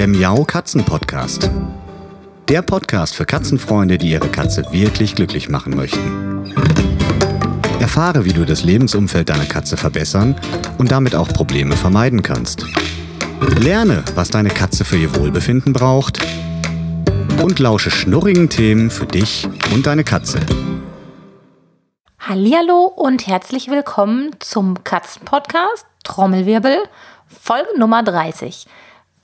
der Miau Katzen Podcast. Der Podcast für Katzenfreunde, die ihre Katze wirklich glücklich machen möchten. Erfahre, wie du das Lebensumfeld deiner Katze verbessern und damit auch Probleme vermeiden kannst. Lerne, was deine Katze für ihr Wohlbefinden braucht und lausche schnurrigen Themen für dich und deine Katze. Hallihallo und herzlich willkommen zum Katzenpodcast Trommelwirbel Folge Nummer 30.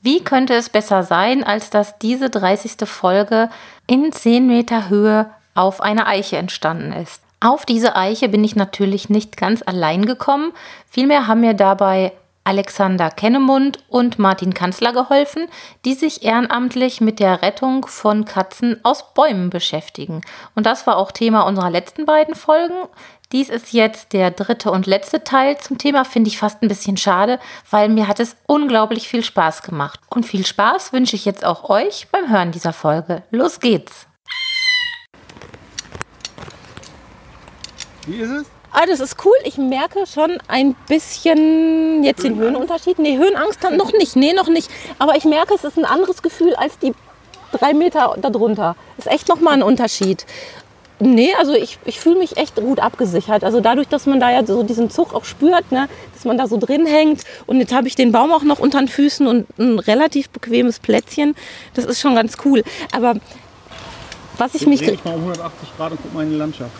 Wie könnte es besser sein, als dass diese 30. Folge in 10 Meter Höhe auf einer Eiche entstanden ist? Auf diese Eiche bin ich natürlich nicht ganz allein gekommen. Vielmehr haben mir dabei Alexander Kennemund und Martin Kanzler geholfen, die sich ehrenamtlich mit der Rettung von Katzen aus Bäumen beschäftigen. Und das war auch Thema unserer letzten beiden Folgen. Dies ist jetzt der dritte und letzte Teil zum Thema, finde ich fast ein bisschen schade, weil mir hat es unglaublich viel Spaß gemacht. Und viel Spaß wünsche ich jetzt auch euch beim Hören dieser Folge. Los geht's! Wie ist es? Ah, das ist cool. Ich merke schon ein bisschen jetzt den Höhenunterschied. Nee, Höhenangst dann noch nicht. Nee, noch nicht. Aber ich merke, es ist ein anderes Gefühl als die drei Meter darunter. Ist echt nochmal ein Unterschied. Nee, also ich, ich fühle mich echt gut abgesichert. Also dadurch, dass man da ja so diesen Zug auch spürt, ne, dass man da so drin hängt. Und jetzt habe ich den Baum auch noch unter den Füßen und ein relativ bequemes Plätzchen. Das ist schon ganz cool. Aber was ich mich... Dreh ich mal um 180 Grad und guck mal in die Landschaft.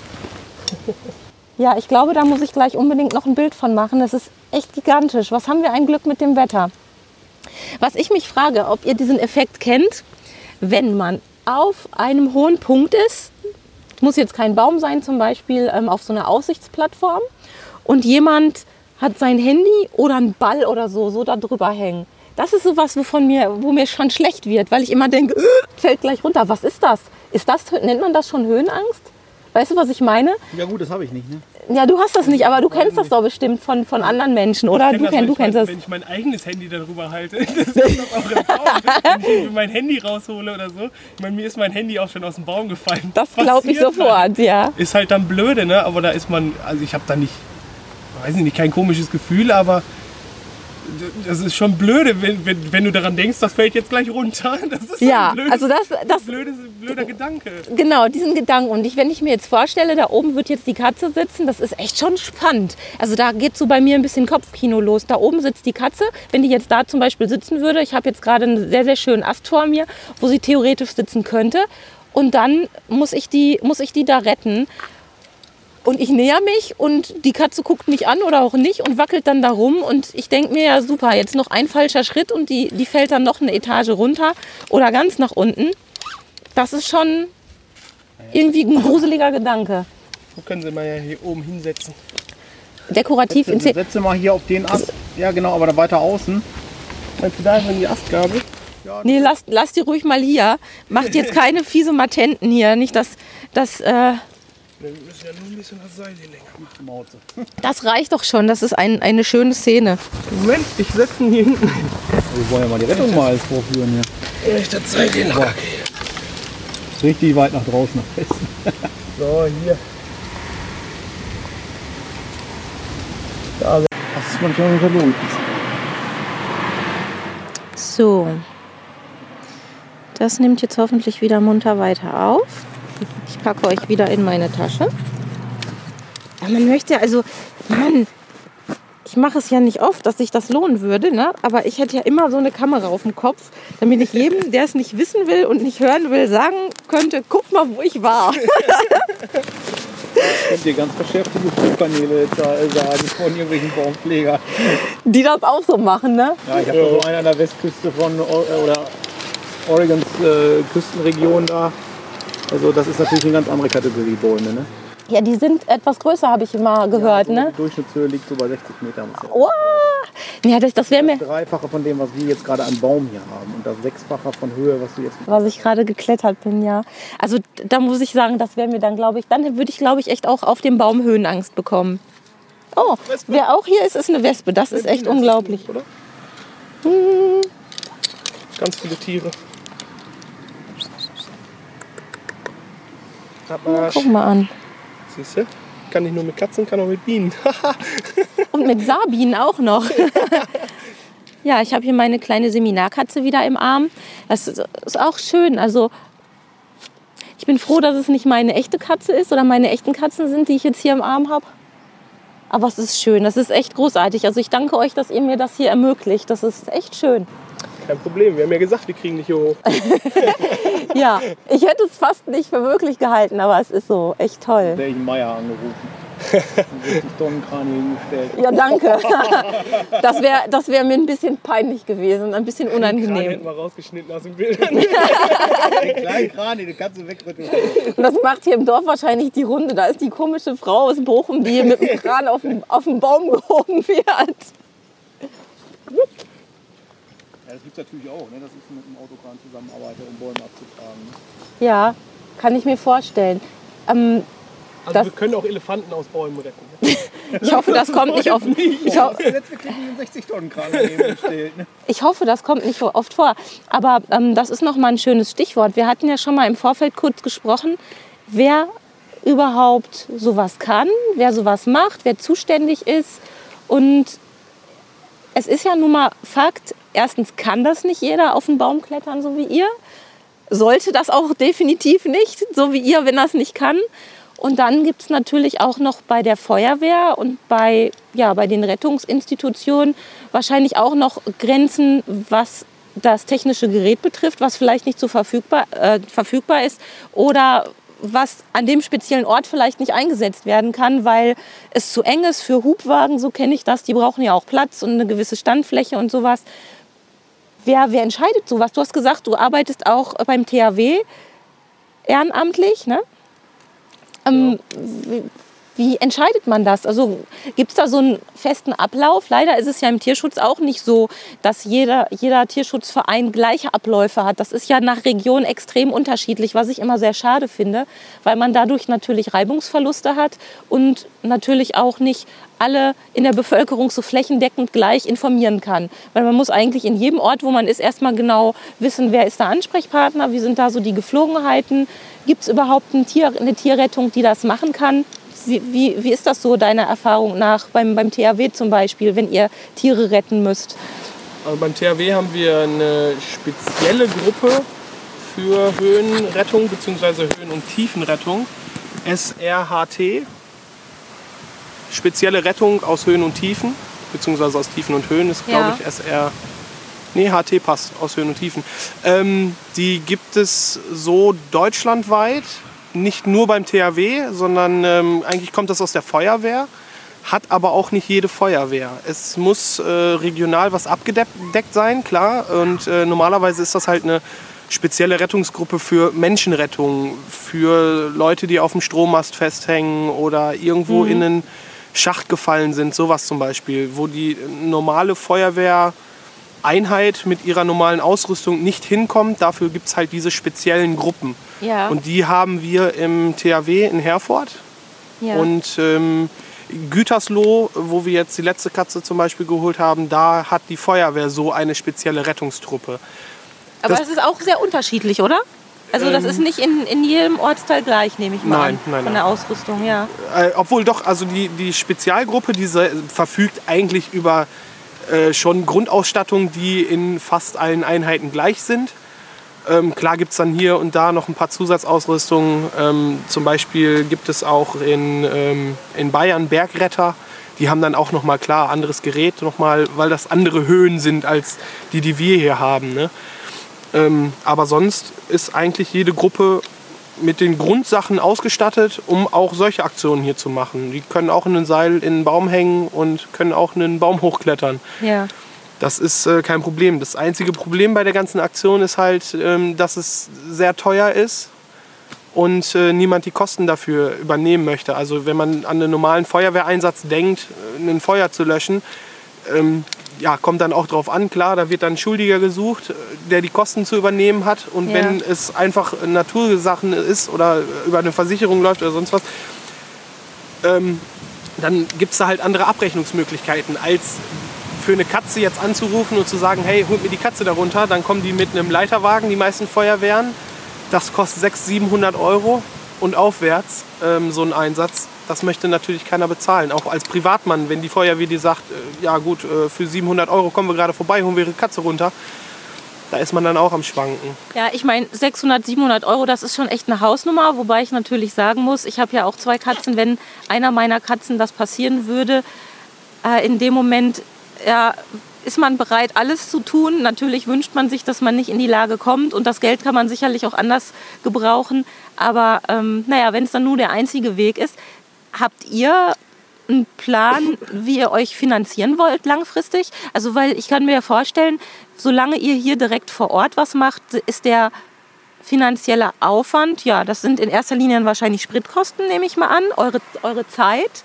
Ja, ich glaube, da muss ich gleich unbedingt noch ein Bild von machen. Das ist echt gigantisch. Was haben wir ein Glück mit dem Wetter? Was ich mich frage, ob ihr diesen Effekt kennt, wenn man auf einem hohen Punkt ist, muss jetzt kein Baum sein, zum Beispiel ähm, auf so einer Aussichtsplattform, und jemand hat sein Handy oder einen Ball oder so, so da drüber hängen. Das ist sowas, wovon mir, wo mir schon schlecht wird, weil ich immer denke, fällt gleich runter. Was ist das? Ist das, nennt man das schon Höhenangst? Weißt du, was ich meine? Ja gut, das habe ich nicht. Ne? Ja, du hast das nicht, aber du kennst das doch bestimmt von, von anderen Menschen, oder? kenn Du, das, kenn, du ich kennst mein, das. Wenn ich mein eigenes Handy darüber halte, das ist das auch im Baum. Wenn ich mein Handy raushole oder so. Ich meine, mir ist mein Handy auch schon aus dem Baum gefallen. Das glaube ich sofort, ja. Ist halt dann blöde, ne? Aber da ist man, also ich habe da nicht, weiß ich nicht, kein komisches Gefühl, aber das ist schon blöde, wenn, wenn, wenn du daran denkst, das fällt jetzt gleich runter. Das ist Ja, blödes, also das, das, blödes, blöder Gedanke. genau, diesen Gedanken. Und ich, wenn ich mir jetzt vorstelle, da oben wird jetzt die Katze sitzen, das ist echt schon spannend. Also da geht so bei mir ein bisschen Kopfkino los. Da oben sitzt die Katze. Wenn die jetzt da zum Beispiel sitzen würde, ich habe jetzt gerade einen sehr, sehr schönen Ast vor mir, wo sie theoretisch sitzen könnte. Und dann muss ich die, muss ich die da retten. Und ich näher mich und die Katze guckt mich an oder auch nicht und wackelt dann da rum. Und ich denke mir, ja super, jetzt noch ein falscher Schritt und die, die fällt dann noch eine Etage runter oder ganz nach unten. Das ist schon irgendwie ein gruseliger Gedanke. Wo können Sie mal ja hier oben hinsetzen? Dekorativ in Setze, setze mal hier auf den Ast. Ja genau, aber da weiter außen. Meinst du da ist die Astgabel? Nee, lass, lass die ruhig mal hier. Macht jetzt keine fiese Matenten hier. Nicht, dass, dass, äh, Wir müssen ja nur ein bisschen das Seil hier länger machen. Mauze. das reicht doch schon. Das ist ein, eine schöne Szene. Moment, ich setze ihn hier hinten. Wir wollen ja mal die Rettung mal alles vorführen hier. Ich das Seil hier locker Richtig weit nach draußen, nach Westen. So, hier. Das ist manchmal verloren. So. Das nimmt jetzt hoffentlich wieder munter weiter auf. Ich packe euch wieder in meine Tasche. Ja, man möchte also, Mann, ich mache es ja nicht oft, dass sich das lohnen würde, ne? aber ich hätte ja immer so eine Kamera auf dem Kopf, damit ich jedem, der es nicht wissen will und nicht hören will, sagen könnte, guck mal, wo ich war. Könnt ihr ganz verschärfte Flugpaneele sagen von irgendwelchen Baumpfleger. Die das auch so machen, ne? Ja, ich habe da so einen an der Westküste von O- äh, oder Oregons äh, Küstenregion da. Also das ist natürlich eine ganz andere Kategorie Bäume. Ne? Ja, die sind etwas größer, habe ich immer gehört, so ne? Die Durchschnittshöhe liegt so bei 60 Metern. Oh, ja, das, das wäre mir, Das Dreifache von dem, was wir jetzt gerade an Baum hier haben. Und das Sechsfache von Höhe, was du jetzt was ich gerade geklettert bin, ja. Also da muss ich sagen, das wäre mir dann, glaube ich, dann würde ich, glaube ich, echt auch auf dem Baum Höhenangst bekommen. Oh, wer auch hier ist, ist eine Wespe. Das ist echt unglaublich. Oder? Ganz viele Tiere. Abmarsch. Guck mal an. Siehst du? Kann nicht nur mit Katzen, kann auch mit Bienen. Und mit Sabinen auch noch. Ja, ich habe hier meine kleine Seminarkatze wieder im Arm. Das ist ist auch schön. Also ich bin froh, dass es nicht meine echte Katze ist oder meine echten Katzen sind, die ich jetzt hier im Arm habe. Aber es ist schön, das ist echt großartig. Also ich danke euch, dass ihr mir das hier ermöglicht. Das ist echt schön. Kein Problem, wir haben ja gesagt, wir kriegen dich hier hoch. Ja, ich hätte es fast nicht für möglich gehalten, aber es ist so echt toll. Der ich einen Meier angerufen. Und 60 Tonnen Kran hingestellt. Ja, danke. Das wäre das wär mir ein bisschen peinlich gewesen, ein bisschen Gerade hätten unangenehm. wir rausgeschnitten aus den Bildern. Den kleinen Kran, den kannst du wegrütteln. Und das macht hier im Dorf wahrscheinlich die Runde. Da ist die komische Frau aus Bochum, die hier mit dem Kran auf den, auf den Baum gehoben wird. Das gibt es natürlich auch, ne? dass ich mit einem Autokran zusammenarbeite, um Bäume abzutragen. ne? Ja, kann ich mir vorstellen. Ähm, Also Das- wir können auch Elefanten aus Bäumen retten. ich hoffe, das kommt nicht oft. Ich, ho Jetzt wirklich einen 60 Tonnen Kran daneben gestellt. Ne? ich hoffe, das kommt nicht so oft vor. Aber ähm, das ist noch mal ein schönes Stichwort. Wir hatten ja schon mal im Vorfeld kurz gesprochen, wer überhaupt sowas kann, wer sowas macht, wer zuständig ist. Und es ist ja nun mal Fakt, erstens kann das nicht jeder auf den Baum klettern, so wie ihr. Sollte das auch definitiv nicht, so wie ihr, wenn das nicht kann. Und dann gibt es natürlich auch noch bei der Feuerwehr und bei, ja, bei den Rettungsinstitutionen wahrscheinlich auch noch Grenzen, was das technische Gerät betrifft, was vielleicht nicht so verfügbar, äh, verfügbar ist oder was an dem speziellen Ort vielleicht nicht eingesetzt werden kann, weil es zu eng ist für Hubwagen, so kenne ich das. Die brauchen ja auch Platz und eine gewisse Standfläche und sowas. Wer, wer entscheidet sowas? Du hast gesagt, du arbeitest auch beim THW ehrenamtlich, ne? Ähm, wie, wie entscheidet man das? Also gibt es da so einen festen Ablauf? Leider ist es ja im Tierschutz auch nicht so, dass jeder, jeder Tierschutzverein gleiche Abläufe hat. Das ist ja nach Region extrem unterschiedlich, was ich immer sehr schade finde, weil man dadurch natürlich Reibungsverluste hat und natürlich auch nicht alle in der Bevölkerung so flächendeckend gleich informieren kann. Weil man muss eigentlich in jedem Ort, wo man ist, erstmal genau wissen, wer ist der Ansprechpartner, wie sind da so die Geflogenheiten, gibt es überhaupt ein Tier, eine Tierrettung, die das machen kann. Wie, wie, wie ist das so deiner Erfahrung nach beim, beim THW zum Beispiel, wenn ihr Tiere retten müsst? Also beim THW haben wir eine spezielle Gruppe für Höhenrettung bzw. Höhen- und Tiefenrettung. SRHT. Spezielle Rettung aus Höhen und Tiefen, beziehungsweise aus Tiefen und Höhen ist, Ja. glaube ich, SR. Nee, HT passt, aus Höhen und Tiefen. Ähm, die gibt es so deutschlandweit, nicht nur beim THW, sondern ähm, eigentlich kommt das aus der Feuerwehr hat aber auch nicht jede Feuerwehr. Es muss äh, regional was abgedeckt sein, klar. Und äh, normalerweise ist das halt eine spezielle Rettungsgruppe für Menschenrettung, für Leute, die auf dem Strommast festhängen oder irgendwo in einen Schacht gefallen sind, sowas zum Beispiel, wo die normale Feuerwehreinheit mit ihrer normalen Ausrüstung nicht hinkommt. Dafür gibt es halt diese speziellen Gruppen. Ja. Und die haben wir im THW in Herford. ja. Und ähm, Gütersloh, wo wir jetzt die letzte Katze zum Beispiel geholt haben, da hat die Feuerwehr so eine spezielle Rettungstruppe. Aber das- das ist auch sehr unterschiedlich, oder? Also das ist nicht in, in jedem Ortsteil gleich, nehme ich mal Nein, an. nein, Von nein. der Ausrüstung, ja. Äh, obwohl doch, also die, die Spezialgruppe, diese verfügt eigentlich über äh, schon Grundausstattung, die in fast allen Einheiten gleich sind. Ähm, klar gibt es dann hier und da noch ein paar Zusatzausrüstungen. Ähm, zum Beispiel gibt es auch in, ähm, in Bayern Bergretter. Die haben dann auch noch mal klar anderes Gerät, noch mal, weil das andere Höhen sind als die, die wir hier haben. Ne? Ähm, aber sonst ist eigentlich jede Gruppe mit den Grundsachen ausgestattet, um auch solche Aktionen hier zu machen. Die können auch in ein Seil in einen Baum hängen und können auch einen Baum hochklettern. Ja. Das ist äh, kein Problem. Das einzige Problem bei der ganzen Aktion ist halt, ähm, dass es sehr teuer ist und äh, niemand die Kosten dafür übernehmen möchte. Also wenn man an einen normalen Feuerwehreinsatz denkt, äh, ein Feuer zu löschen, ähm, ja, kommt dann auch drauf an, klar, da wird dann ein Schuldiger gesucht, der die Kosten zu übernehmen hat. Und Ja. wenn es einfach Natursachen ist oder über eine Versicherung läuft oder sonst was, ähm, dann gibt es da halt andere Abrechnungsmöglichkeiten, als für eine Katze jetzt anzurufen und zu sagen, hey, holt mir die Katze darunter. Dann kommen die mit einem Leiterwagen, die meisten Feuerwehren. Das kostet 600, 700 Euro und aufwärts ähm, so ein Einsatz. Das möchte natürlich keiner bezahlen. Auch als Privatmann, wenn die Feuerwehr dir sagt, äh, ja gut, äh, für 700 Euro kommen wir gerade vorbei, holen wir ihre Katze runter. Da ist man dann auch am Schwanken. Ja, ich meine, 600, 700 Euro, das ist schon echt eine Hausnummer. Wobei ich natürlich sagen muss, ich habe ja auch zwei Katzen. Wenn einer meiner Katzen das passieren würde, äh, in dem Moment ja, ist man bereit, alles zu tun. Natürlich wünscht man sich, dass man nicht in die Lage kommt. Und das Geld kann man sicherlich auch anders gebrauchen. Aber ähm, naja, wenn es dann nur der einzige Weg ist, habt ihr einen Plan, wie ihr euch finanzieren wollt langfristig? Also, weil ich kann mir vorstellen, solange ihr hier direkt vor Ort was macht, ist der finanzielle Aufwand, ja, das sind in erster Linie wahrscheinlich Spritkosten, nehme ich mal an, eure, eure Zeit.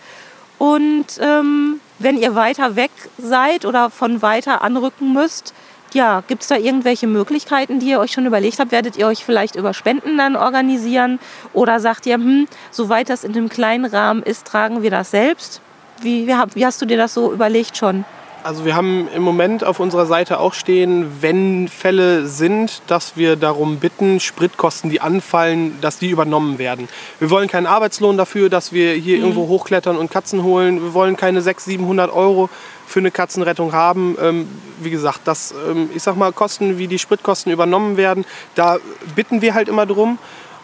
Und ähm, wenn ihr weiter weg seid oder von weiter anrücken müsst, ja, gibt es da irgendwelche Möglichkeiten, die ihr euch schon überlegt habt? Werdet ihr euch vielleicht über Spenden dann organisieren? Oder sagt ihr, hm, soweit das in einem kleinen Rahmen ist, tragen wir das selbst? Wie, wie, wie hast du dir das so überlegt schon? Also wir haben im Moment auf unserer Seite auch stehen, wenn Fälle sind, dass wir darum bitten, Spritkosten, die anfallen, dass die übernommen werden. Wir wollen keinen Arbeitslohn dafür, dass wir hier mhm. irgendwo hochklettern und Katzen holen. Wir wollen keine 600, 700 Euro für eine Katzenrettung haben. Ähm, wie gesagt, dass, ähm, ich sag mal, Kosten wie die Spritkosten übernommen werden, da bitten wir halt immer drum.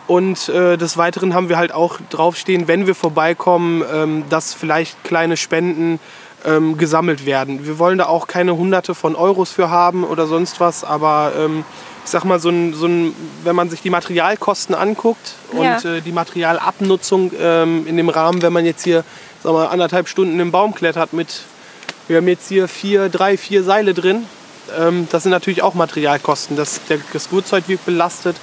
Und äh, des Weiteren haben wir halt auch draufstehen, wenn wir vorbeikommen, ähm, dass vielleicht kleine Spenden ähm, gesammelt werden. Wir wollen da auch keine Hunderte von Euros für haben oder sonst was, aber ähm, ich sag mal, so ein, so ein, wenn man sich die Materialkosten anguckt ja. und äh, die Materialabnutzung ähm, in dem Rahmen, wenn man jetzt hier sag mal, anderthalb Stunden im Baum klettert mit, wir haben jetzt hier vier, drei, vier Seile drin, ähm, das sind natürlich auch Materialkosten. Das, der, das Gurtzeug wird belastet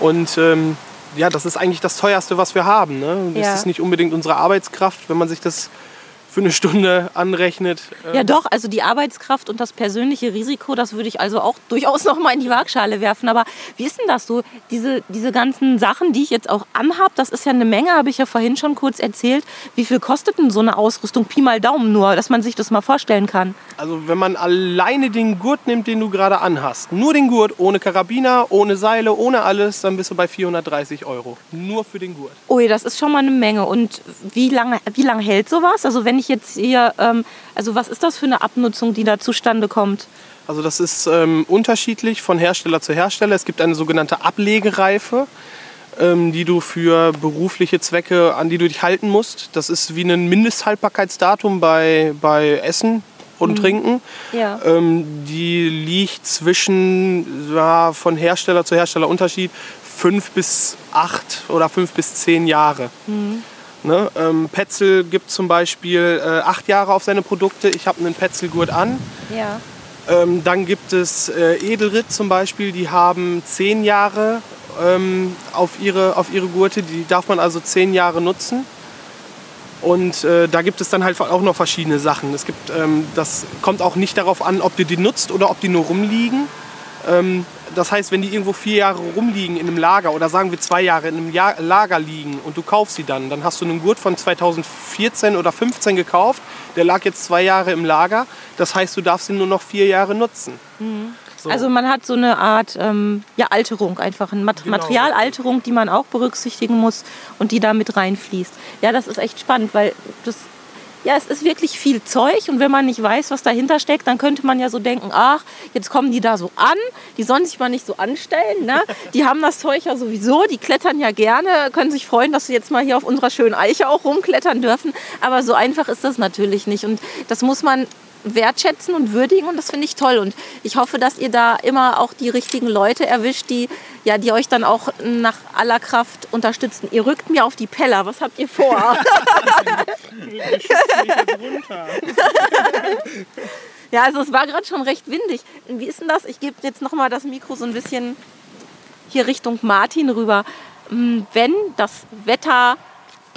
und ähm, ja, das ist eigentlich das teuerste, was wir haben. Ne? Das ja. ist nicht unbedingt unsere Arbeitskraft, wenn man sich das für eine Stunde anrechnet. Ja doch, also die Arbeitskraft und das persönliche Risiko, das würde ich also auch durchaus noch mal in die Waagschale werfen. Aber wie ist denn das so? Diese, diese ganzen Sachen, die ich jetzt auch anhabe, das ist ja eine Menge, habe ich ja vorhin schon kurz erzählt. Wie viel kostet denn so eine Ausrüstung? Pi mal Daumen nur, dass man sich das mal vorstellen kann. Also wenn man alleine den Gurt nimmt, den du gerade anhast, nur den Gurt, ohne Karabiner, ohne Seile, ohne alles, dann bist du bei 430 Euro. Nur für den Gurt. Ui, das ist schon mal eine Menge. Und wie lange, wie lange hält sowas? Also wenn ich ich jetzt hier, ähm, also was ist das für eine Abnutzung, die da zustande kommt? Also das ist ähm, unterschiedlich von Hersteller zu Hersteller. Es gibt eine sogenannte Ablegereife, ähm, die du für berufliche Zwecke, an die du dich halten musst. Das ist wie ein Mindesthaltbarkeitsdatum bei, bei Essen und mhm. Trinken. Ja. Ähm, die liegt zwischen ja, von Hersteller zu Hersteller Unterschied fünf bis acht oder fünf bis zehn Jahre. Mhm. Ne? Ähm, Petzl gibt zum Beispiel äh, acht Jahre auf seine Produkte. Ich habe einen Petzl-Gurt an. Ja. Ähm, dann gibt es äh, Edelritt zum Beispiel, die haben zehn Jahre ähm, auf, ihre, auf ihre Gurte. Die darf man also zehn Jahre nutzen. Und äh, da gibt es dann halt auch noch verschiedene Sachen. Es gibt, ähm, das kommt auch nicht darauf an, ob du die nutzt oder ob die nur rumliegen. Ähm, das heißt, wenn die irgendwo vier Jahre rumliegen in einem Lager oder sagen wir zwei Jahre in einem Jahr Lager liegen und du kaufst sie dann, dann hast du einen Gurt von 2014 oder 2015 gekauft, der lag jetzt zwei Jahre im Lager. Das heißt, du darfst ihn nur noch vier Jahre nutzen. Mhm. So. Also man hat so eine Art ähm, ja, Alterung, einfach eine Mat genau. Materialalterung, die man auch berücksichtigen muss und die da mit reinfließt. Ja, das ist echt spannend, weil das ja, es ist wirklich viel Zeug und wenn man nicht weiß, was dahinter steckt, dann könnte man ja so denken, ach, jetzt kommen die da so an, die sollen sich mal nicht so anstellen, ne? Die haben das Zeug ja sowieso, die klettern ja gerne, können sich freuen, dass sie jetzt mal hier auf unserer schönen Eiche auch rumklettern dürfen, aber so einfach ist das natürlich nicht und das muss man wertschätzen und würdigen und das finde ich toll. Und ich hoffe, dass ihr da immer auch die richtigen Leute erwischt, die, ja, die euch dann auch nach aller Kraft unterstützen. Ihr rückt mir auf die Peller. Was habt ihr vor? ja, also es war gerade schon recht windig. Wie ist denn das? Ich gebe jetzt noch mal das Mikro so ein bisschen hier Richtung Martin rüber. Hm, wenn das Wetter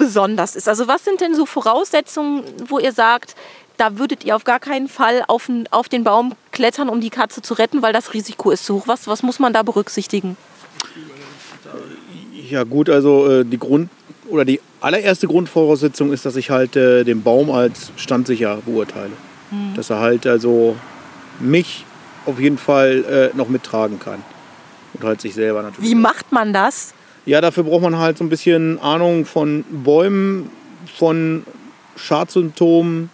besonders ist. Also was sind denn so Voraussetzungen, wo ihr sagt, da würdet ihr auf gar keinen Fall auf, auf den Baum klettern, um die Katze zu retten, weil das Risiko ist zu hoch. Was, was muss man da berücksichtigen? Ja gut, also äh, die Grund oder die allererste Grundvoraussetzung ist, dass ich halt äh, den Baum als standsicher beurteile. Mhm. Dass er halt also mich auf jeden Fall äh, noch mittragen kann. Und halt sich selber natürlich. Wie macht man das? Ja, dafür braucht man halt so ein bisschen Ahnung von Bäumen, von Schadsymptomen,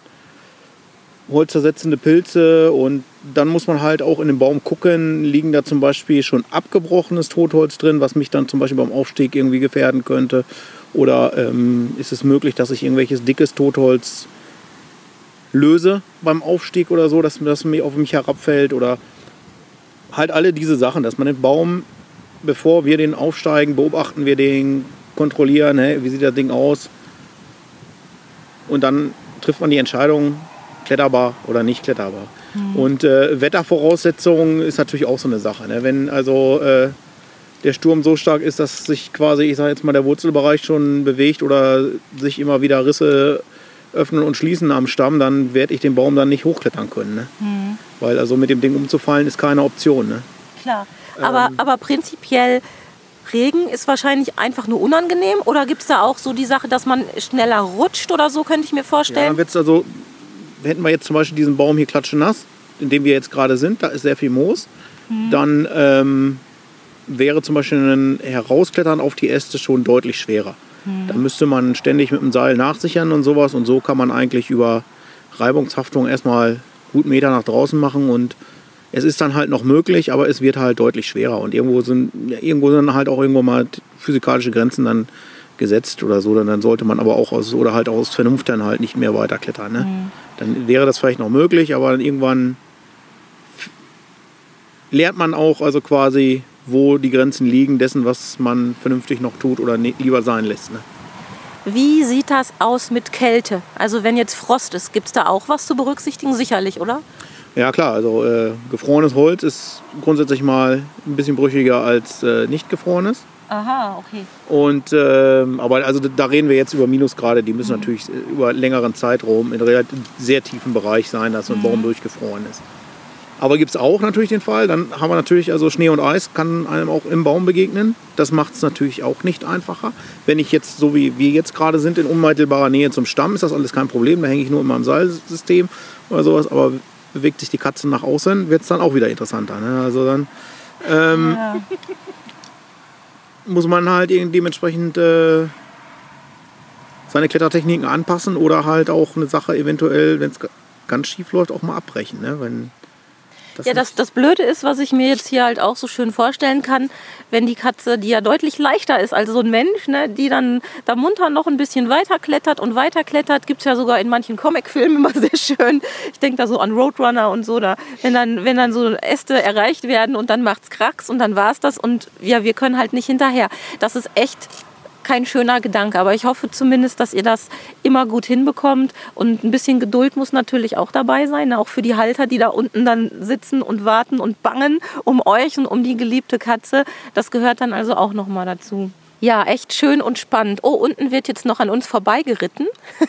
holzersetzende Pilze und dann muss man halt auch in den Baum gucken, liegen da zum Beispiel schon abgebrochenes Totholz drin, was mich dann zum Beispiel beim Aufstieg irgendwie gefährden könnte. Oder ähm, ist es möglich, dass ich irgendwelches dickes Totholz löse beim Aufstieg oder so, dass das auf mich herabfällt? Oder halt alle diese Sachen, dass man den Baum, bevor wir den aufsteigen, beobachten wir den, kontrollieren, hey, wie sieht das Ding aus? Und dann trifft man die Entscheidung, kletterbar oder nicht kletterbar. Mhm. Und äh, Wettervoraussetzungen ist natürlich auch so eine Sache. Ne? Wenn also äh, der Sturm so stark ist, dass sich quasi, ich sage jetzt mal, der Wurzelbereich schon bewegt oder sich immer wieder Risse öffnen und schließen am Stamm, dann werde ich den Baum dann nicht hochklettern können. Ne? Mhm. Weil also mit dem Ding umzufallen ist keine Option. Ne? Klar. Aber, ähm, aber prinzipiell Regen ist wahrscheinlich einfach nur unangenehm oder gibt es da auch so die Sache, dass man schneller rutscht oder so, könnte ich mir vorstellen? Ja, dann wird's also, hätten wir jetzt zum Beispiel diesen Baum hier klatschenass, in dem wir jetzt gerade sind, da ist sehr viel Moos, mhm. dann ähm, wäre zum Beispiel ein Herausklettern auf die Äste schon deutlich schwerer. Mhm. Da müsste man ständig mit dem Seil nachsichern und sowas und so kann man eigentlich über Reibungshaftung erstmal gut Meter nach draußen machen und es ist dann halt noch möglich, aber es wird halt deutlich schwerer und irgendwo sind, irgendwo sind halt auch irgendwo mal physikalische Grenzen dann gesetzt oder so, dann sollte man aber auch aus, oder halt aus Vernunft dann halt nicht mehr weiterklettern. Ne? Mhm. Dann wäre das vielleicht noch möglich, aber dann irgendwann lernt man auch also quasi, wo die Grenzen liegen dessen, was man vernünftig noch tut oder ne, lieber sein lässt. Ne? Wie sieht das aus mit Kälte? Also wenn jetzt Frost ist, gibt es da auch was zu berücksichtigen? Sicherlich, oder? Ja klar, also äh, gefrorenes Holz ist grundsätzlich mal ein bisschen brüchiger als äh, nicht gefrorenes. Aha, okay. Und ähm, aber also da reden wir jetzt über Minusgrade, die müssen mhm. natürlich über längeren Zeitraum in relativ sehr tiefen Bereich sein, dass so ein mhm. Baum durchgefroren ist. Aber gibt es auch natürlich den Fall, dann haben wir natürlich, also Schnee und Eis kann einem auch im Baum begegnen. Das macht es natürlich auch nicht einfacher. Wenn ich jetzt, so wie wir jetzt gerade sind, in unmittelbarer Nähe zum Stamm, ist das alles kein Problem. Da hänge ich nur in meinem Seilsystem oder sowas. Aber bewegt sich die Katze nach außen, wird es dann auch wieder interessanter. Ne? Also dann ähm, ja. Muss man halt dementsprechend äh, seine Klettertechniken anpassen oder halt auch eine Sache eventuell, wenn es ganz schief läuft, auch mal abbrechen. Ne? Wenn, das ja, das, das Blöde ist, was ich mir jetzt hier halt auch so schön vorstellen kann, wenn die Katze, die ja deutlich leichter ist als so ein Mensch, ne, die dann da munter noch ein bisschen weiter klettert und weiter klettert, gibt es ja sogar in manchen Comicfilmen immer sehr schön. Ich denke da so an Roadrunner und so, da, wenn, dann, wenn dann so Äste erreicht werden und dann macht es Kracks und dann war es das und ja, wir können halt nicht hinterher. Das ist echt kein schöner Gedanke. Aber ich hoffe zumindest, dass ihr das immer gut hinbekommt. Und ein bisschen Geduld muss natürlich auch dabei sein, auch für die Halter, die da unten dann sitzen und warten und bangen um euch und um die geliebte Katze. Das gehört dann also auch noch mal dazu. Ja, echt schön und spannend. Oh, unten wird jetzt noch an uns vorbeigeritten.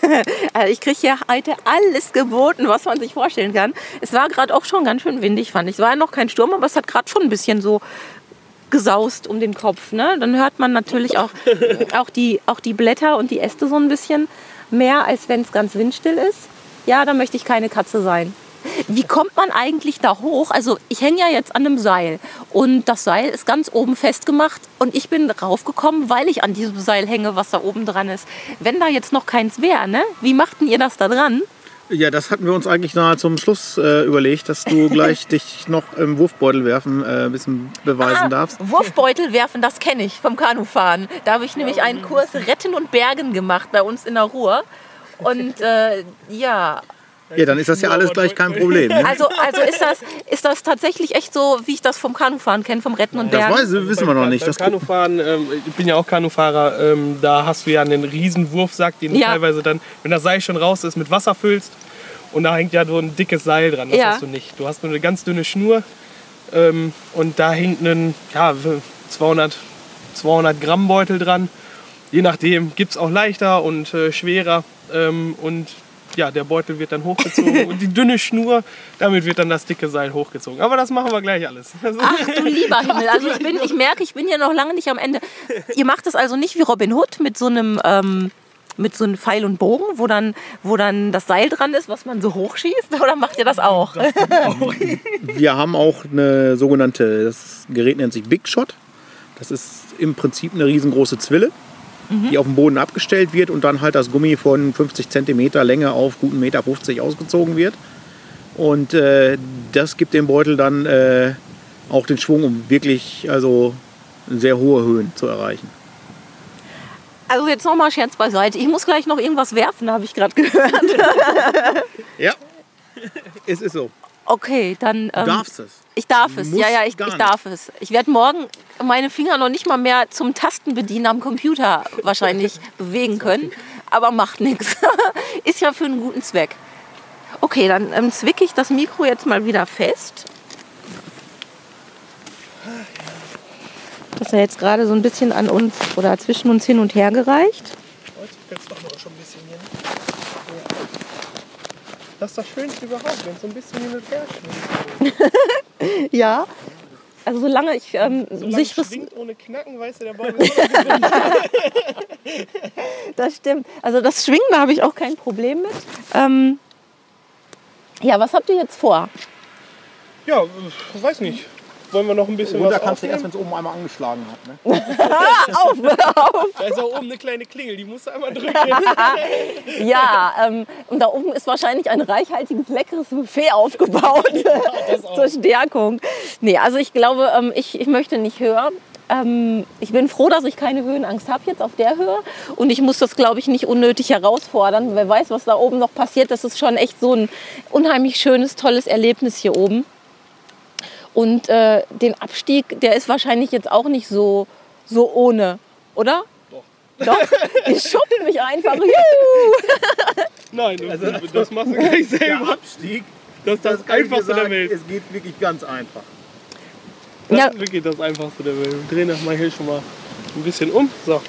also ich kriege hier heute alles geboten, was man sich vorstellen kann. Es war gerade auch schon ganz schön windig, fand ich. Es war ja noch kein Sturm, aber es hat gerade schon ein bisschen so gesaust um den Kopf. Ne? Dann hört man natürlich auch, auch, die, auch die Blätter und die Äste so ein bisschen mehr, als wenn es ganz windstill ist. Ja, da möchte ich keine Katze sein. Wie kommt man eigentlich da hoch? Also ich hänge ja jetzt an einem Seil und das Seil ist ganz oben festgemacht und ich bin raufgekommen, weil ich an diesem Seil hänge, was da oben dran ist. Wenn da jetzt noch keins wäre, ne? wie machten ihr das da dran? Ja, das hatten wir uns eigentlich nahe zum Schluss äh, überlegt, dass du gleich dich noch im Wurfbeutel werfen äh, ein bisschen beweisen ah, darfst. Wurfbeutel werfen, das kenne ich vom Kanufahren. Da habe ich nämlich einen Kurs Retten und Bergen gemacht bei uns in der Ruhr. Und äh, ja, ja, dann ist das ja alles gleich kein Problem. Ne? Also, also ist, das, ist das tatsächlich echt so, wie ich das vom Kanufahren kenne, vom Retten und Bergen? Das weiß, wissen wir noch nicht. Das Kanufahren, ähm, ich bin ja auch Kanufahrer, ähm, da hast du ja einen riesen Wurfsack, den du ja. teilweise dann, wenn das Seil schon raus ist, mit Wasser füllst. Und da hängt ja so ein dickes Seil dran, das ja. hast du nicht. Du hast nur eine ganz dünne Schnur ähm, und da hängt ein ja, 200, 200 Gramm Beutel dran. Je nachdem gibt es auch leichter und äh, schwerer. Ähm, und ja, der Beutel wird dann hochgezogen und die dünne Schnur, damit wird dann das dicke Seil hochgezogen. Aber das machen wir gleich alles. Ach du lieber Himmel, also ich, bin, ich merke, ich bin ja noch lange nicht am Ende. Ihr macht es also nicht wie Robin Hood mit so einem... Ähm, mit so einem Pfeil und Bogen, wo dann, wo dann das Seil dran ist, was man so hochschießt? Oder macht ihr das auch? Wir haben auch eine sogenannte, das Gerät nennt sich Big Shot. Das ist im Prinzip eine riesengroße Zwille die auf dem Boden abgestellt wird und dann halt das Gummi von 50 cm Länge auf guten Meter 50 ausgezogen wird. Und äh, das gibt dem Beutel dann äh, auch den Schwung, um wirklich also sehr hohe Höhen zu erreichen. Also jetzt nochmal Scherz beiseite. Ich muss gleich noch irgendwas werfen, habe ich gerade gehört. Ja, es ist so. Okay, dann. Du ähm, darfst es. Ich darf Du es, ja, ja, ich, ich darf es. Ich werde morgen meine Finger noch nicht mal mehr zum Tastenbedienen am Computer wahrscheinlich bewegen können. Aber macht nichts. Ist ja für einen guten Zweck. Okay, dann ähm, zwicke ich das Mikro jetzt mal wieder fest. Das ist ja jetzt gerade so ein bisschen an uns oder zwischen uns hin und her gereicht. Das ist das Schönste überhaupt, wenn es so ein bisschen hin und her schwingt. Ja. Also solange ich ähm, Solange sicheres schwingt ohne Knacken, weißt du, der Baum ist. Das stimmt. Also das Schwingen, da habe ich auch kein Problem mit. Ähm, ja, was habt ihr jetzt vor? Ja, ich weiß nicht. Wollen wir noch ein bisschen Runter was kannst du erst, wenn es oben einmal angeschlagen hat. Ne? Da ist auch oben eine kleine Klingel, die musst du einmal drücken. Ja, ähm, und da oben ist wahrscheinlich ein reichhaltiges, leckeres Buffet aufgebaut zur Stärkung. Nee, also ich glaube, ähm, ich, ich möchte nicht höher. Ähm, ich bin froh, dass ich keine Höhenangst habe jetzt auf der Höhe. Und ich muss das, glaube ich, nicht unnötig herausfordern. Wer weiß, was da oben noch passiert. Das ist schon echt so ein unheimlich schönes, tolles Erlebnis hier oben. Und äh, den Abstieg, der ist wahrscheinlich jetzt auch nicht so, so ohne, oder? Doch. Doch? Ich schuppe mich einfach. Juhu! Nein, du, das machst du gleich Der selber. Abstieg, Das ist das, dir Einfachste der Welt. Es geht wirklich ganz einfach. Das Ja. ist wirklich das Einfachste der Welt. Wir drehen das mal hier schon mal ein bisschen um. So,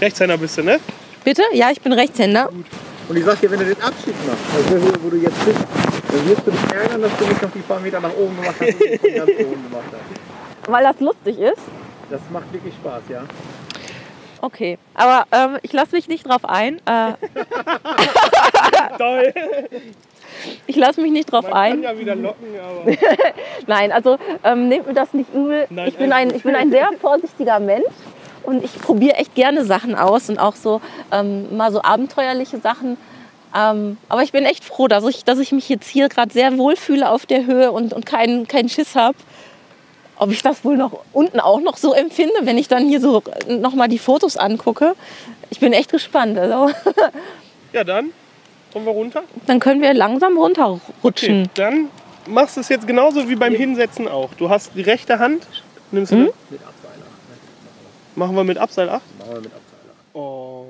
Rechtshänder bist du, ne? Bitte? Ja, ich bin Rechtshänder. Und ich sag dir, wenn du den Abstieg machst, also hier, wo du jetzt bist, dann wirst du dich ärgern, dass du nicht noch die paar Meter nach oben gemacht hast und von ganz oben gemacht hast. Weil das lustig ist. Das macht wirklich Spaß, ja. Okay. Aber ähm, ich lasse mich nicht drauf ein. Äh, Toll. ich lasse mich nicht drauf Man kann ein. ja wieder locken, aber Nein, also ähm, nehmt mir das nicht übel. Nein, ich, bin ein, ich bin ein sehr vorsichtiger Mensch. Und ich probiere echt gerne Sachen aus und auch so ähm, mal so abenteuerliche Sachen. Ähm, aber ich bin echt froh, dass ich, dass ich mich jetzt hier gerade sehr wohlfühle auf der Höhe und, und keinen, keinen Schiss habe. Ob ich das wohl noch unten auch noch so empfinde, wenn ich dann hier so nochmal die Fotos angucke. Ich bin echt gespannt. Also, ja dann. Kommen wir runter? dann können wir langsam runterrutschen. Okay, dann machst du es jetzt genauso wie beim Hinsetzen auch. Du hast die rechte Hand. Nimmst du das? Mit Abseiler. Machen wir mit Abseil 8? Machen wir mit Abseiler. Oh.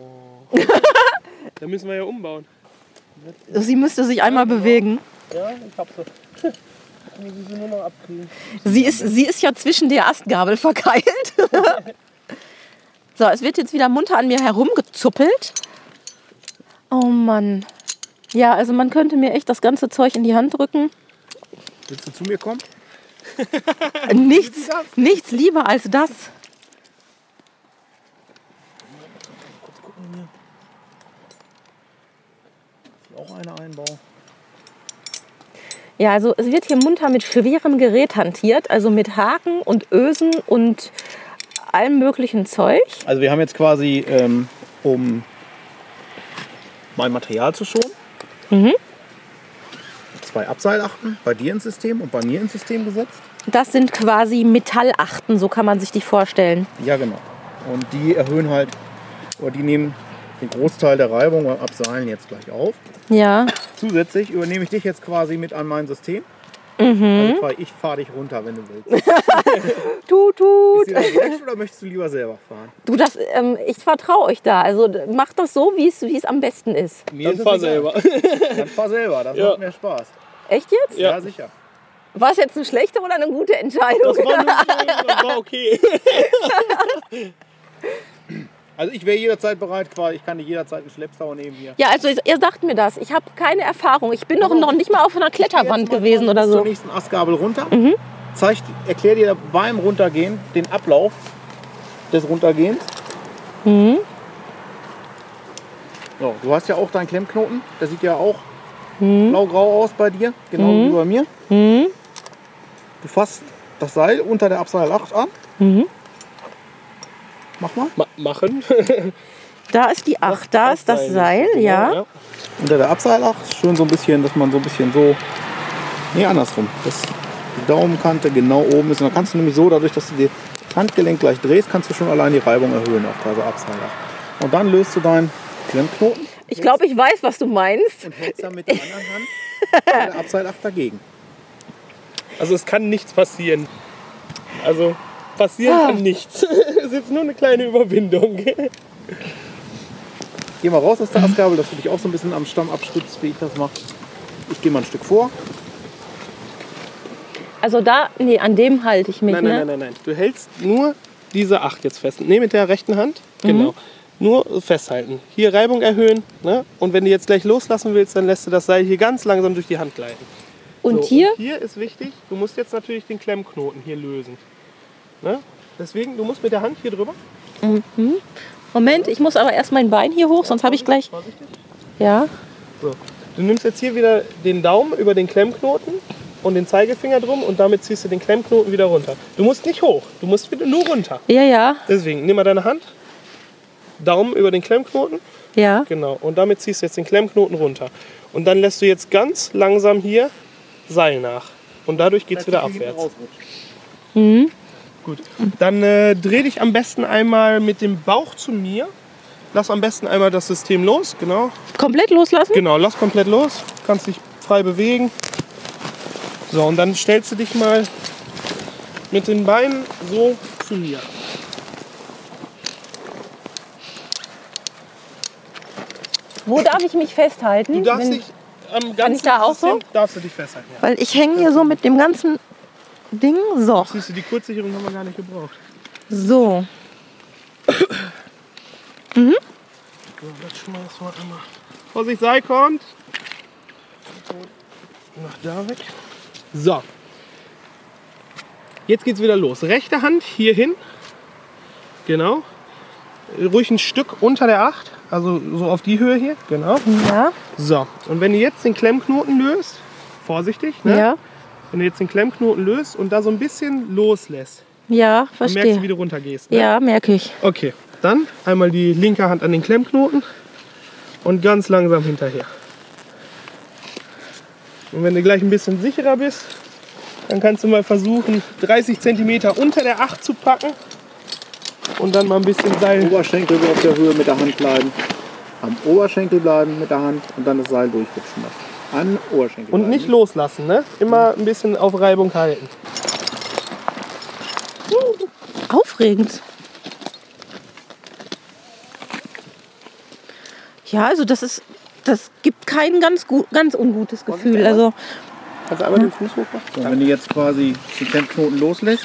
da müssen wir ja umbauen. Sie müsste sich einmal bewegen. Ja, ich hab sie. Sie nur noch abkriegen. Sie ist, sie ist ja zwischen der Astgabel verkeilt. so, es wird jetzt wieder munter an mir herumgezuppelt. Oh Mann. Ja, also man könnte mir echt das ganze Zeug in die Hand drücken. Willst du zu mir kommen? Nichts, nichts lieber als das. Auch eine einbauen. Ja, also es wird hier munter mit schwerem Gerät hantiert, also mit Haken und Ösen und allem möglichen Zeug. Also wir haben jetzt quasi, ähm, um mein Material zu schonen, zwei Abseilachten bei dir ins System und bei mir ins System gesetzt. Das sind quasi Metallachten, so kann man sich die vorstellen. Ja, genau. Und die erhöhen halt, oder die nehmen den Großteil der Reibung beim Abseilen jetzt gleich auf. Ja, Zusätzlich übernehme ich dich jetzt quasi mit an mein System. Also fahr, ich fahre dich runter, wenn du willst. tut, tut. Ist dir recht oder möchtest du lieber selber fahren? Du, das, ähm, ich vertraue euch da. Also macht das so, wie es wie es am besten ist. Mir Dann ist fahr selber. Dann fahr selber, das Ja. macht mehr Spaß. Echt jetzt? Ja, Ja. sicher. War es jetzt eine schlechte oder eine gute Entscheidung? Das war, nur so, das war okay. Also ich wäre jederzeit bereit, quasi, ich kann dir jederzeit einen Schlepptau nehmen hier. Ja, also ihr sagt mir das. Ich habe keine Erfahrung. Ich bin noch, noch nicht mal auf einer Kletterwand gewesen oder so. Zur nächsten Astgabel runter. Zeig, erklär dir beim Runtergehen den Ablauf des Runtergehens. So, du hast ja auch deinen Klemmknoten. Der sieht ja auch blau-grau aus bei dir, genau wie bei mir. Du fasst das Seil unter der Abseil 8 an. Mach mal. Ma machen. Da ist die 8, da ist das Seil, ja. Unter der Abseilach schön so ein bisschen, dass man so ein bisschen so. Nee, andersrum. Dass die Daumenkante genau oben ist. Und dann kannst du nämlich so, dadurch, dass du das Handgelenk gleich drehst, kannst du schon allein die Reibung erhöhen auf der Abseilach. Und dann löst du deinen Klemmknoten Ich glaube, ich weiß, was du meinst. und hältst dann mit der anderen Hand der Abseilach dagegen. Also es kann nichts passieren. Also passieren Ah. kann nichts. es ist jetzt nur eine kleine Überwindung. Geh mal raus aus der Astgabel, dass du dich auch so ein bisschen am Stamm abstützt, wie ich das mache. Ich gehe mal ein Stück vor. Also da, nee, an dem halte ich mich, Nein, ne? nein, nein, nein, nein. Du hältst nur diese 8 jetzt fest. Nee, mit der rechten Hand. Mhm. Genau. Nur festhalten. Hier Reibung erhöhen. Ne? Und wenn du jetzt gleich loslassen willst, dann lässt du das Seil hier ganz langsam durch die Hand gleiten. Und So, hier? Und hier ist wichtig, du musst jetzt natürlich den Klemmknoten hier lösen. Ne? Deswegen, du musst mit der Hand hier drüber. Moment, ich muss aber erst mein Bein hier hoch, sonst habe ich gleich. Vorsichtig. Ja. So. Du nimmst jetzt hier wieder den Daumen über den Klemmknoten und den Zeigefinger drum und damit ziehst du den Klemmknoten wieder runter. Du musst nicht hoch, du musst wieder nur runter. Ja, ja, Deswegen, nimm mal deine Hand, Daumen über den Klemmknoten, ja. genau, und damit ziehst du jetzt den Klemmknoten runter. Und dann lässt du jetzt ganz langsam hier Seil nach. Und dadurch geht es wieder abwärts. Mhm. Gut. Dann äh, dreh dich am besten einmal mit dem Bauch zu mir. Lass am besten einmal das System los, genau. Komplett loslassen? Genau, lass komplett los. Kannst dich frei bewegen. So, und dann stellst du dich mal mit den Beinen so zu mir. Wo darf ich mich festhalten? Du darfst dich am ganzen ich da auch so? Darfst du dich festhalten. Ja. Weil ich hänge hier so mit dem ganzen Ding. So, Siehst du, die Kurzsicherung haben wir gar nicht gebraucht. so. So, das schmeißen wir einmal. Vorsicht, Seil kommt. Nach da weg. So. Jetzt geht's wieder los. Rechte Hand hier hin. Genau. Ruhig ein Stück unter der 8. Also so auf die Höhe hier. Genau. Ja, So. Und wenn du jetzt den Klemmknoten löst, vorsichtig, ne? ja, Wenn du jetzt den Klemmknoten löst und da so ein bisschen loslässt, ja, dann merkst du, wie verstehe. du runtergehst. Ne? Ja, merke ich. Okay, dann einmal die linke Hand an den Klemmknoten und ganz langsam hinterher. Und wenn du gleich ein bisschen sicherer bist, dann kannst du mal versuchen, 30 cm unter der 8 zu packen und dann mal ein bisschen Seil. Oberschenkel auf der Höhe mit der Hand bleiben. Am Oberschenkel bleiben mit der Hand und dann das Seil durchrutschen lassen. An Oberschenkel Und nicht loslassen, ne? Immer ein bisschen auf Reibung halten. Aufregend. Ja, also das ist, das gibt kein ganz, gut, ganz ungutes Gefühl. Also, Kannst du einmal den Fuß hochmachen? So, wenn du jetzt quasi den Klemmknoten loslässt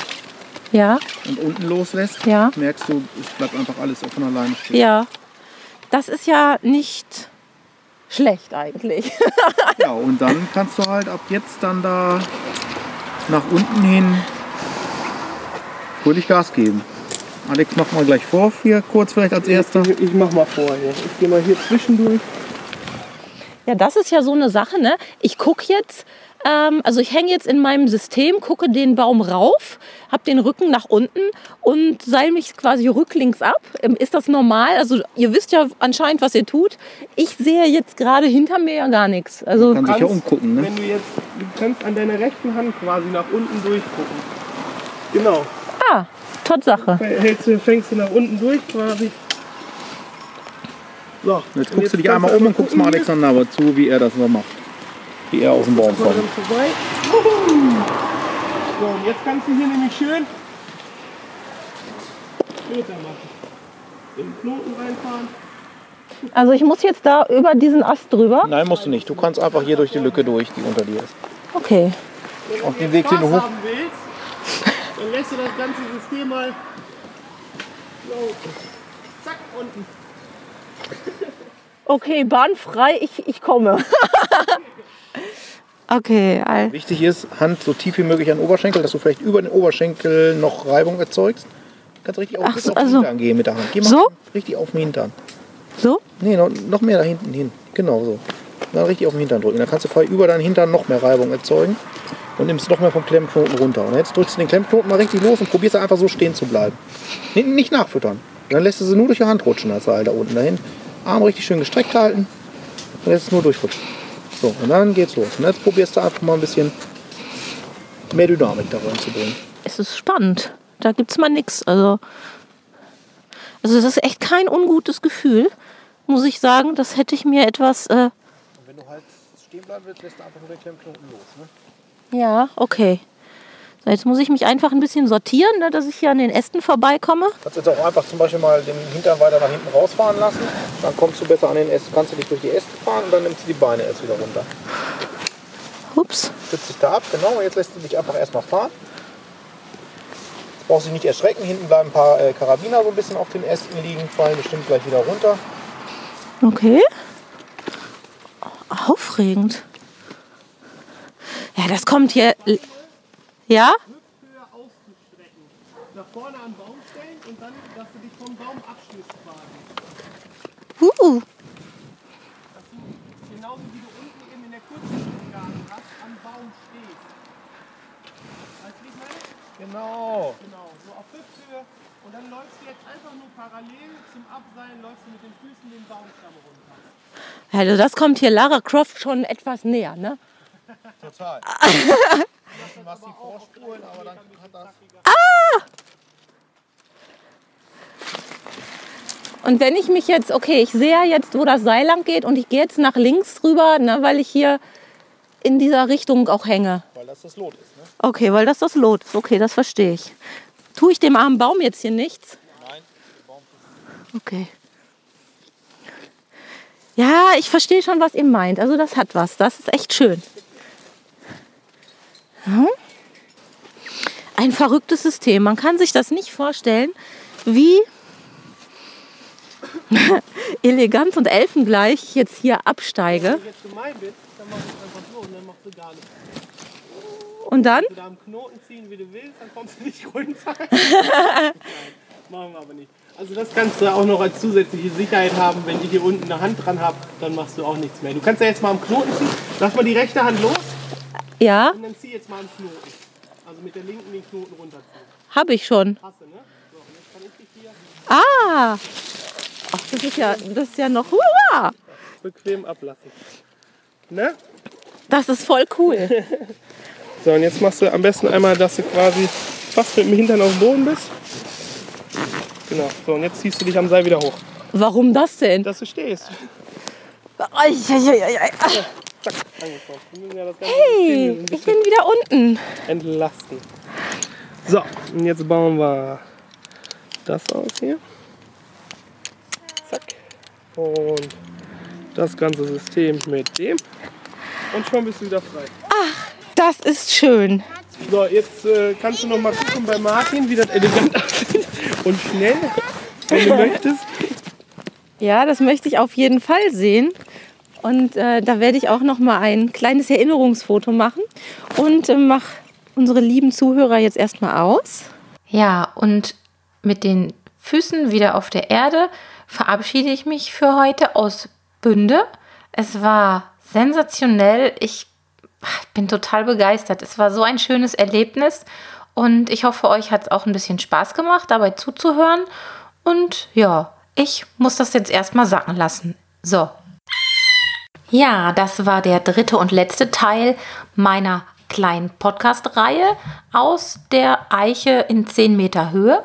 ja, und unten loslässt, Ja. merkst du, es bleibt einfach alles von alleine stehen. ja. Das ist ja nicht schlecht eigentlich. Ja, und dann kannst du halt ab jetzt dann da nach unten hin fröhlich Gas geben. Alex, mach mal gleich vor, hier kurz vielleicht als erster. Ich, ich mach mal vor hier. Ich gehe mal hier zwischendurch. Ja, das ist ja so eine Sache, ne? Ich gucke jetzt, ähm, also ich hänge jetzt in meinem System, gucke den Baum rauf, habe den Rücken nach unten und seil mich quasi rücklings ab. Ähm, Ist das normal? Also ihr wisst ja anscheinend, was ihr tut. Ich sehe jetzt gerade hinter mir ja gar nichts. Also Kann sich ja umgucken, ne? Wenn du jetzt, du kannst an deiner rechten Hand quasi nach unten durchgucken. Genau. ah, Tatsache. Hältst du, fängst du nach unten durch quasi. So, Jetzt guckst du dich einmal um und guckst mal Alexander aber zu, wie er das so macht. Wie er aus dem Baum kommt. So, und jetzt kannst du hier nämlich schön später machen. Den Knoten reinfahren. Also ich muss jetzt da über diesen Ast drüber. Nein, musst du nicht. Du kannst einfach hier durch die Lücke durch, die unter dir ist. Okay. Wenn Auf du dem Weg, den du hoch- haben willst, dann lässt du das ganze System mal laufen. Zack, unten. Okay, bahnfrei, ich, ich komme. okay, all- Wichtig ist, Hand so tief wie möglich an den Oberschenkel, dass du vielleicht über den Oberschenkel noch Reibung erzeugst. Du kannst richtig auf, Ach so, auf den also- Hintern gehen mit der Hand. Geh mal So? richtig auf den Hintern. so? Nee, noch, noch mehr da hinten hin. Genau so. Dann richtig auf den Hintern drücken. Dann kannst du frei über deinen Hintern noch mehr Reibung erzeugen und nimmst noch mehr vom Klemmknoten runter. Und jetzt drückst du den Klemmknoten mal richtig los und probierst einfach so stehen zu bleiben. Nee, Nicht nachfüttern. Dann lässt du sie nur durch die Hand rutschen, als Seil da unten dahin. Arm richtig schön gestreckt halten und lässt es nur durchrutschen. So, und dann geht's los. Und jetzt probierst du einfach mal ein bisschen mehr Dynamik da reinzubringen. Es ist spannend. Da gibt es mal nichts. Also, also das ist echt kein ungutes Gefühl, muss ich sagen. Das hätte ich mir etwas. Äh, Und wenn du halt stehen bleiben willst, lässt du einfach nur den Klemmknoten los. Ne? ja, okay. So, jetzt muss ich mich einfach ein bisschen sortieren, ne, dass ich hier an den Ästen vorbeikomme. Kannst jetzt auch einfach zum Beispiel mal den Hintern weiter nach hinten rausfahren lassen. Dann kommst du besser an den Ästen. Kannst du dich durch die Äste fahren und dann nimmst du die Beine erst wieder runter. Ups. Stützt dich da ab, genau. Jetzt lässt du dich einfach erstmal fahren. Jetzt brauchst du dich nicht erschrecken. Hinten bleiben ein paar äh, Karabiner so ein bisschen auf den Ästen liegen, fallen bestimmt gleich wieder runter. Okay. Aufregend. Ja, das kommt hier. Ja? Hüfthöhe auszustrecken. Nach vorne an den Baum stellen und dann, dass du dich vom Baum abschließt quasi. Uh. Genauso wie du unten eben in der Kurzschnittsgarten hast, am Baum stehst. Weißt du, wie ich meine? Genau. Genau, so auf Hüfthöhe. Und dann läufst du jetzt einfach nur parallel zum Abseilen, läufst du mit den Füßen den Baumstamm runter. Also das kommt hier Lara Croft schon etwas näher, ne? Total. Du machst die vorspulen, aber dann hat das. Und wenn ich mich jetzt, okay, ich sehe jetzt, wo das Seil lang geht und ich gehe jetzt nach links rüber, ne, weil ich hier in dieser Richtung auch hänge. Weil das das Lot ist. Ne? Okay, weil das das Lot ist. Okay, das verstehe ich. Tue ich dem armen Baum jetzt hier nichts? Nein. Okay. Ja, ich verstehe schon, was ihr meint. Also das hat was. Das ist echt schön. Hm? Ein verrücktes System. Man kann sich das nicht vorstellen, wie elegant und elfengleich ich jetzt hier absteige. Wenn du jetzt gemein bist, dann machst du es einfach so und dann machst du gar nichts. Und dann? Du da am Knoten ziehen, wie du willst, dann kommst du nicht runter. Nein, machen wir aber nicht. Also das kannst du auch noch als zusätzliche Sicherheit haben. Wenn ich hier unten eine Hand dran habe, dann machst du auch nichts mehr. Du kannst ja jetzt mal am Knoten ziehen. Lass mal die rechte Hand los Ja, und dann zieh jetzt mal am Knoten. Also mit der linken den Knoten runterziehen. habe ich schon. Hast du, ne? So, und jetzt kann ich dich hier Ah! Ach, das ist ja, das ist ja noch. Hurra! bequem ablassen. Ne? Das ist voll cool. So, und jetzt machst du am besten einmal, dass du quasi fast mit dem Hintern auf dem Boden bist. Genau. So, und jetzt ziehst du dich am Seil wieder hoch. Warum das denn? Dass du stehst. Ei, ei, ei, ei. Zack, ja Hey, ich bin wieder unten. entlasten. So, und jetzt bauen wir das aus hier. Zack. Und das ganze System mit dem. Und schon bist du wieder frei. Das ist schön. So, jetzt äh, kannst du noch mal gucken bei Martin, wie das elegant aussieht. Und schnell, wenn du möchtest. Ja, das möchte ich auf jeden Fall sehen. Und äh, da werde ich auch noch mal ein kleines Erinnerungsfoto machen und äh, mache unsere lieben Zuhörer jetzt erstmal aus. Ja, und mit den Füßen wieder auf der Erde verabschiede ich mich für heute aus Bünde. Es war sensationell. Ich bin total begeistert. Es war so ein schönes Erlebnis und ich hoffe, euch hat es auch ein bisschen Spaß gemacht, dabei zuzuhören. Und ja, ich muss das jetzt erstmal sacken lassen. So. Ja, das war der dritte und letzte Teil meiner kleinen Podcast-Reihe aus der Eiche in 10 Meter Höhe.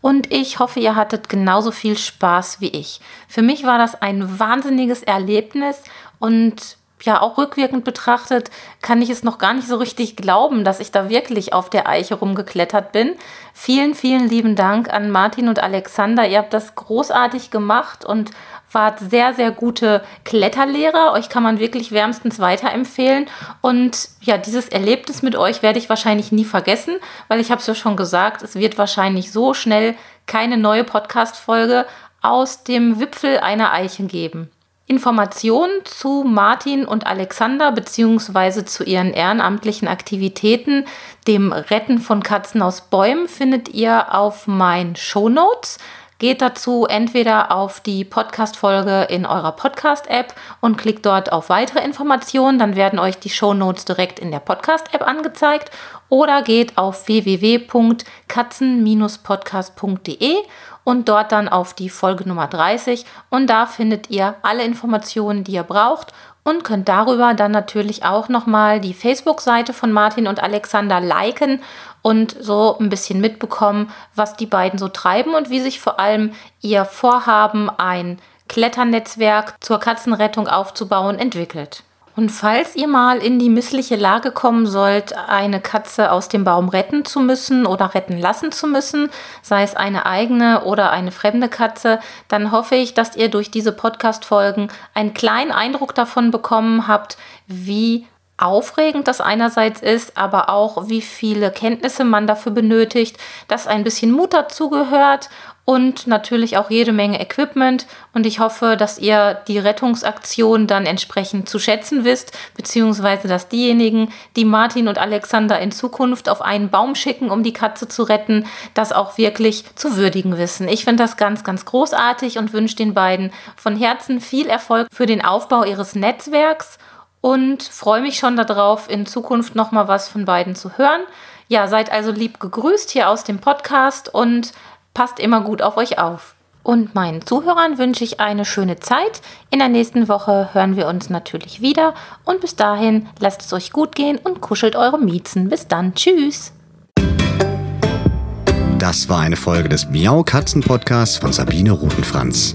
Und ich hoffe, ihr hattet genauso viel Spaß wie ich. Für mich war das ein wahnsinniges Erlebnis und ja, auch rückwirkend betrachtet kann ich es noch gar nicht so richtig glauben, dass ich da wirklich auf der Eiche rumgeklettert bin. Vielen, vielen lieben Dank an Martin und Alexander. Ihr habt das großartig gemacht und wart sehr, sehr gute Kletterlehrer. Euch kann man wirklich wärmstens weiterempfehlen. Und ja, dieses Erlebnis mit euch werde ich wahrscheinlich nie vergessen, weil ich habe es ja schon gesagt, es wird wahrscheinlich so schnell keine neue Podcast-Folge aus dem Wipfel einer Eiche geben. Informationen zu Martin und Alexander beziehungsweise zu ihren ehrenamtlichen Aktivitäten, dem Retten von Katzen aus Bäumen, findet ihr auf meinen Shownotes. Geht dazu entweder auf die Podcast-Folge in eurer Podcast-App und klickt dort auf weitere Informationen. Dann werden euch die Shownotes direkt in der Podcast-App angezeigt. Oder geht auf www.katzen-podcast.de und dort dann auf die Folge Nummer 30 und da findet ihr alle Informationen, die ihr braucht und könnt darüber dann natürlich auch nochmal die Facebook-Seite von Martin und Alexander liken und so ein bisschen mitbekommen, was die beiden so treiben und wie sich vor allem ihr Vorhaben, ein Kletternetzwerk zur Katzenrettung aufzubauen, entwickelt. Und falls ihr mal in die missliche Lage kommen sollt, eine Katze aus dem Baum retten zu müssen oder retten lassen zu müssen, sei es eine eigene oder eine fremde Katze, dann hoffe ich, dass ihr durch diese Podcast-Folgen einen kleinen Eindruck davon bekommen habt, wie aufregend das einerseits ist, aber auch wie viele Kenntnisse man dafür benötigt, dass ein bisschen Mut dazu gehört und natürlich auch jede Menge Equipment. Und ich hoffe, dass ihr die Rettungsaktion dann entsprechend zu schätzen wisst, beziehungsweise dass diejenigen, die Martin und Alexander in Zukunft auf einen Baum schicken, um die Katze zu retten, das auch wirklich zu würdigen wissen. Ich finde das ganz, ganz großartig und wünsche den beiden von Herzen viel Erfolg für den Aufbau ihres Netzwerks und freue mich schon darauf, in Zukunft nochmal was von beiden zu hören. Ja, seid also lieb gegrüßt hier aus dem Podcast und Passt immer gut auf euch auf. Und meinen Zuhörern wünsche ich eine schöne Zeit. In der nächsten Woche hören wir uns natürlich wieder. Und bis dahin lasst es euch gut gehen und kuschelt eure Miezen. Bis dann. Tschüss. Das war eine Folge des Miau Katzen Podcasts von Sabine Rutenfranz.